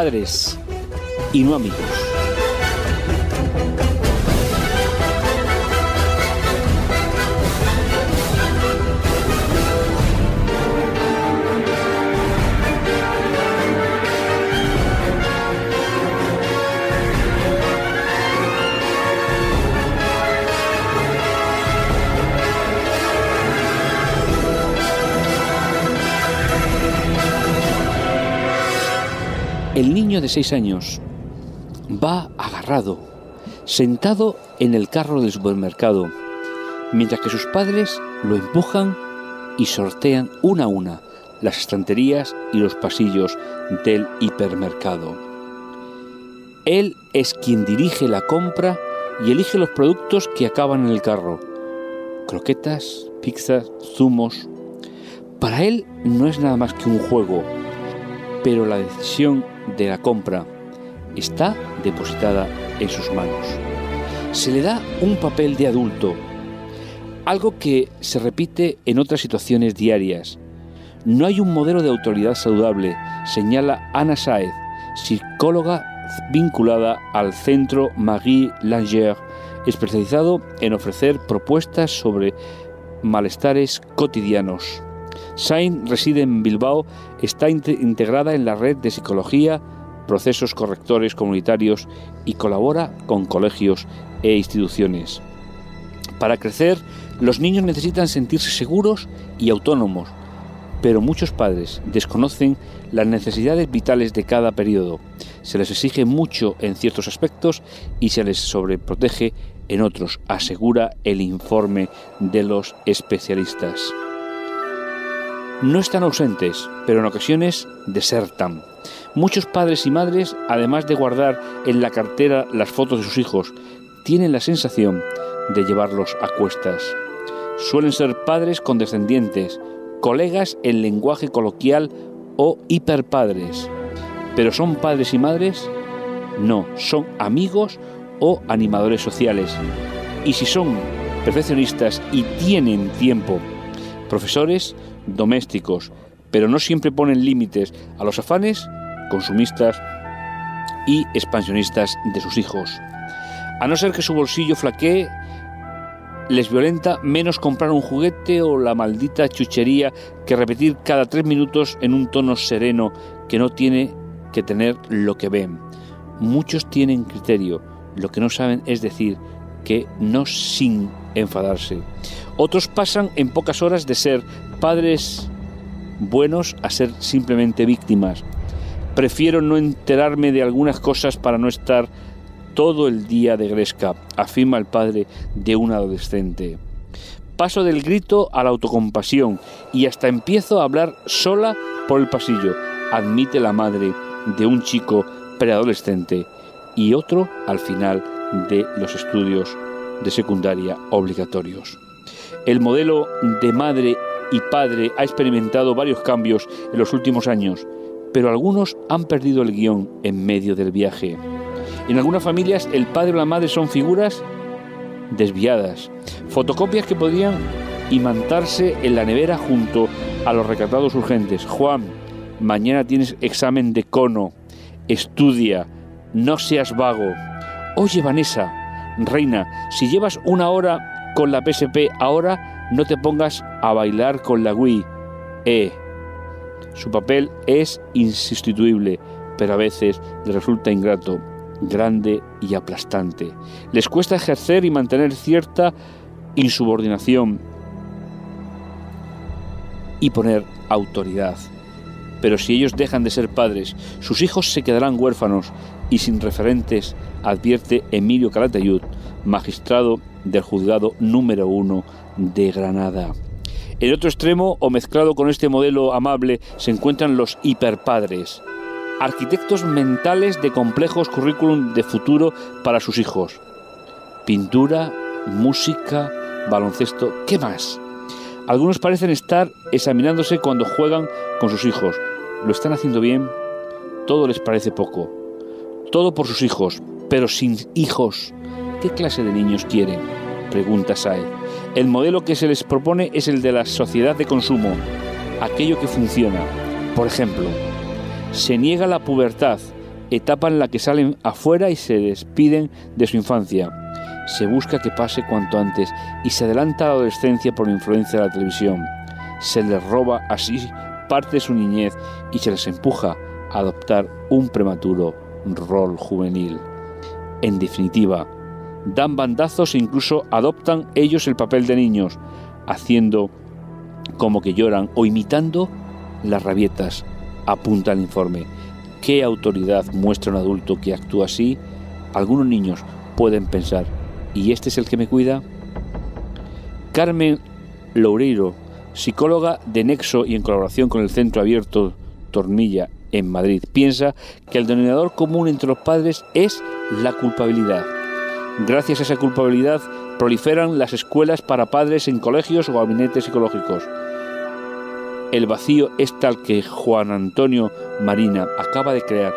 padres y no amigos. De seis años va agarrado, sentado en el carro del supermercado, mientras que sus padres lo empujan y sortean una a una las estanterías y los pasillos del hipermercado. Él es quien dirige la compra y elige los productos que acaban en el carro. Croquetas, pizzas, zumos. Para él no es nada más que un juego, pero la decisión de la compra está depositada en sus manos. Se le da un papel de adulto, algo que se repite en otras situaciones diarias. No hay un modelo de autoridad saludable, señala Ana Saez, psicóloga vinculada al centro Marie Langer, especializado en ofrecer propuestas sobre malestares cotidianos. Sain reside en Bilbao, está integrada en la red de psicología, procesos correctores comunitarios y colabora con colegios e instituciones. Para crecer, los niños necesitan sentirse seguros y autónomos, pero muchos padres desconocen las necesidades vitales de cada periodo. Se les exige mucho en ciertos aspectos y se les sobreprotege en otros, asegura el informe de los especialistas. No están ausentes, pero en ocasiones desertan. Muchos padres y madres, además de guardar en la cartera las fotos de sus hijos, tienen la sensación de llevarlos a cuestas. Suelen ser padres condescendientes, colegas en lenguaje coloquial o hiperpadres. ¿Pero son padres y madres? No, son amigos o animadores sociales. Y si son perfeccionistas y tienen tiempo, profesores, domésticos, pero no siempre ponen límites a los afanes consumistas y expansionistas de sus hijos. A no ser que su bolsillo flaquee, les violenta menos comprar un juguete o la maldita chuchería que repetir cada tres minutos en un tono sereno que no tiene que tener lo que ven. Muchos tienen criterio, lo que no saben es decir que no sin enfadarse. Otros pasan en pocas horas de ser padres buenos a ser simplemente víctimas. Prefiero no enterarme de algunas cosas para no estar todo el día de gresca, afirma el padre de un adolescente. Paso del grito a la autocompasión y hasta empiezo a hablar sola por el pasillo, admite la madre de un chico preadolescente y otro al final de los estudios de secundaria obligatorios. El modelo de madre y padre ha experimentado varios cambios en los últimos años, pero algunos han perdido el guion en medio del viaje. En algunas familias el padre o la madre son figuras desviadas, fotocopias que podrían imantarse en la nevera junto a los recatados urgentes. Juan, mañana tienes examen de cono, estudia, no seas vago. Oye Vanessa, reina, si llevas una hora con la PSP ahora, no te pongas a bailar con la Wii. Eh. Su papel es insustituible, pero a veces le resulta ingrato, grande y aplastante. Les cuesta ejercer y mantener cierta insubordinación y poner autoridad. Pero si ellos dejan de ser padres, sus hijos se quedarán huérfanos y sin referentes, advierte Emilio Calatayud, magistrado del juzgado número uno de Granada. En otro extremo, o mezclado con este modelo amable, se encuentran los hiperpadres, arquitectos mentales de complejos currículum de futuro para sus hijos. Pintura, música, baloncesto, ¿qué más? Algunos parecen estar examinándose cuando juegan con sus hijos. ¿Lo están haciendo bien? Todo les parece poco. Todo por sus hijos, pero sin hijos. ¿Qué clase de niños quieren? Pregunta Sae. El modelo que se les propone es el de la sociedad de consumo, aquello que funciona. Por ejemplo, se niega la pubertad, etapa en la que salen afuera y se despiden de su infancia. Se busca que pase cuanto antes y se adelanta a la adolescencia por la influencia de la televisión. Se les roba así parte de su niñez y se les empuja a adoptar un prematuro rol juvenil. En definitiva, dan bandazos e incluso adoptan ellos el papel de niños, haciendo como que lloran o imitando las rabietas, apunta el informe. ¿Qué autoridad muestra un adulto que actúa así? Algunos niños pueden pensar, ¿y este es el que me cuida? Carmen Loureiro, psicóloga de Nexo y en colaboración con el Centro Abierto Tornilla en Madrid, piensa que el denominador común entre los padres es la culpabilidad. Gracias a esa culpabilidad proliferan las escuelas para padres en colegios o gabinetes psicológicos. El vacío es tal que Juan Antonio Marina acaba de crear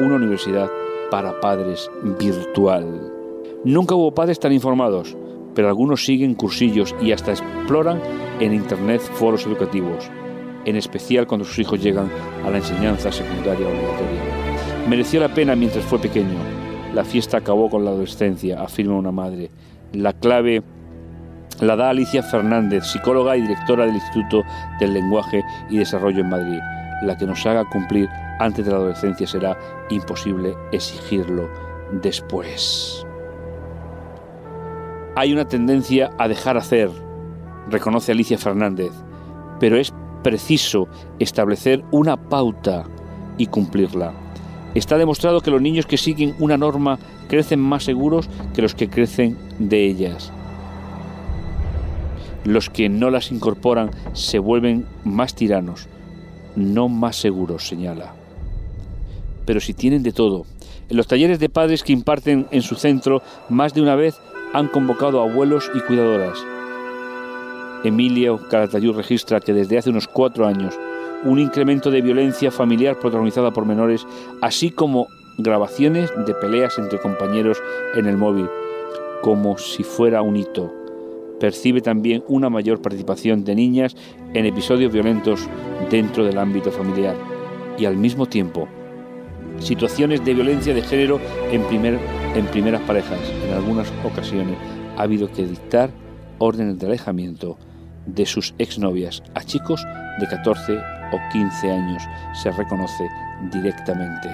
una universidad para padres virtual. Nunca hubo padres tan informados, pero algunos siguen cursillos y hasta exploran en Internet foros educativos, en especial cuando sus hijos llegan a la enseñanza secundaria obligatoria. Mereció la pena mientras fue pequeño. La fiesta acabó con la adolescencia, afirma una madre. La clave la da Alicia Fernández, psicóloga y directora del Instituto del Lenguaje y Desarrollo en Madrid. La que nos haga cumplir antes de la adolescencia será imposible exigirlo después. Hay una tendencia a dejar hacer, reconoce Alicia Fernández, pero es preciso establecer una pauta y cumplirla. Está demostrado que los niños que siguen una norma crecen más seguros que los que crecen de ellas. Los que no las incorporan se vuelven más tiranos, no más seguros, señala. Pero si tienen de todo, en los talleres de padres que imparten en su centro, más de una vez han convocado abuelos y cuidadoras. Emilio Caratayud registra que desde hace unos cuatro años un incremento de violencia familiar protagonizada por menores, así como grabaciones de peleas entre compañeros en el móvil, como si fuera un hito percibe también una mayor participación de niñas en episodios violentos dentro del ámbito familiar y al mismo tiempo situaciones de violencia de género en, primer, en primeras parejas. En algunas ocasiones ha habido que dictar órdenes de alejamiento de sus exnovias a chicos de 14 o 15 años, se reconoce directamente.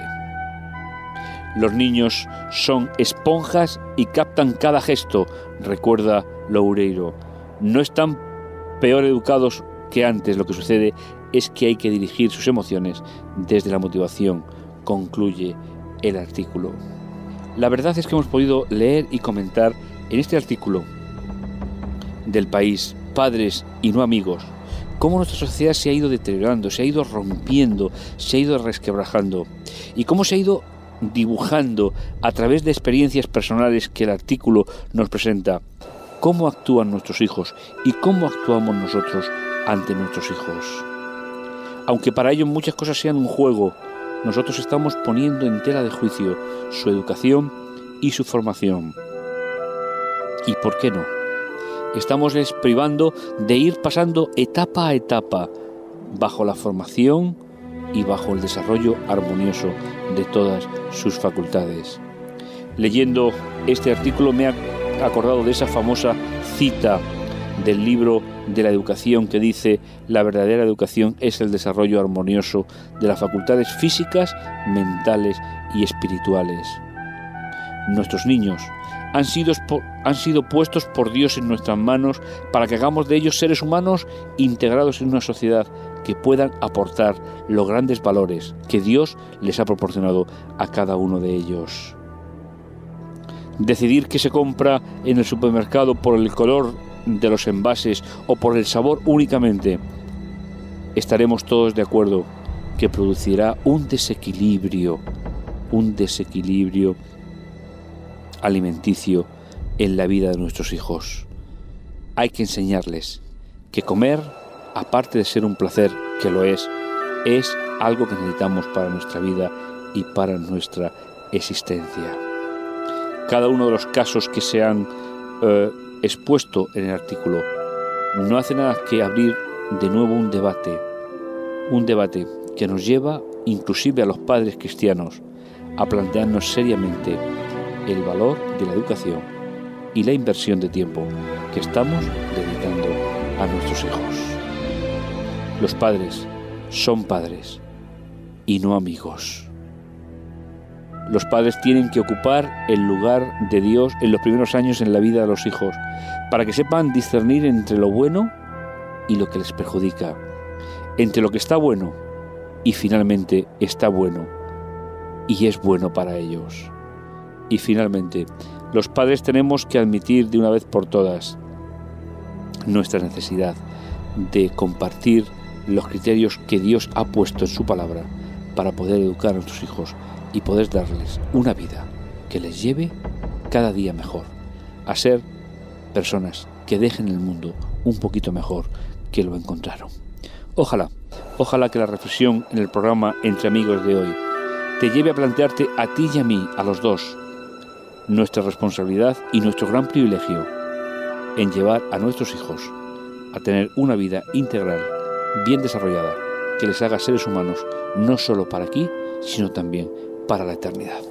Los niños son esponjas y captan cada gesto, recuerda Loureiro. No están peor educados que antes. Lo que sucede es que hay que dirigir sus emociones desde la motivación, concluye el artículo. La verdad es que hemos podido leer y comentar en este artículo del país, padres y no amigos, cómo nuestra sociedad se ha ido deteriorando, se ha ido rompiendo, se ha ido resquebrajando y cómo se ha ido dibujando a través de experiencias personales que el artículo nos presenta cómo actúan nuestros hijos y cómo actuamos nosotros ante nuestros hijos. Aunque para ellos muchas cosas sean un juego, nosotros estamos poniendo en tela de juicio su educación y su formación. ¿Y por qué no? Estamos les privando de ir pasando etapa a etapa bajo la formación y bajo el desarrollo armonioso de todas sus facultades. Leyendo este artículo me ha acordado de esa famosa cita del libro de la educación que dice la verdadera educación es el desarrollo armonioso de las facultades físicas, mentales y espirituales. Nuestros niños han sido, han sido puestos por Dios en nuestras manos para que hagamos de ellos seres humanos integrados en una sociedad que puedan aportar los grandes valores que Dios les ha proporcionado a cada uno de ellos. Decidir qué se compra en el supermercado por el color de los envases o por el sabor únicamente, estaremos todos de acuerdo que producirá un desequilibrio, un desequilibrio alimenticio en la vida de nuestros hijos. Hay que enseñarles que comer, aparte de ser un placer, que lo es, es algo que necesitamos para nuestra vida y para nuestra existencia. Cada uno de los casos que se han eh, expuesto en el artículo no hace nada que abrir de nuevo un debate, un debate que nos lleva inclusive a los padres cristianos a plantearnos seriamente el valor de la educación y la inversión de tiempo que estamos dedicando a nuestros hijos. Los padres son padres y no amigos. Los padres tienen que ocupar el lugar de Dios en los primeros años en la vida de los hijos, para que sepan discernir entre lo bueno y lo que les perjudica, entre lo que está bueno y finalmente está bueno y es bueno para ellos. Y finalmente, los padres tenemos que admitir de una vez por todas nuestra necesidad de compartir los criterios que Dios ha puesto en su palabra para poder educar a nuestros hijos y poder darles una vida que les lleve cada día mejor, a ser personas que dejen el mundo un poquito mejor que lo encontraron. Ojalá, ojalá que la reflexión en el programa Entre Amigos de hoy te lleve a plantearte a ti y a mí, a los dos, nuestra responsabilidad y nuestro gran privilegio en llevar a nuestros hijos a tener una vida integral, bien desarrollada, que les haga seres humanos no solo para aquí, sino también para la eternidad.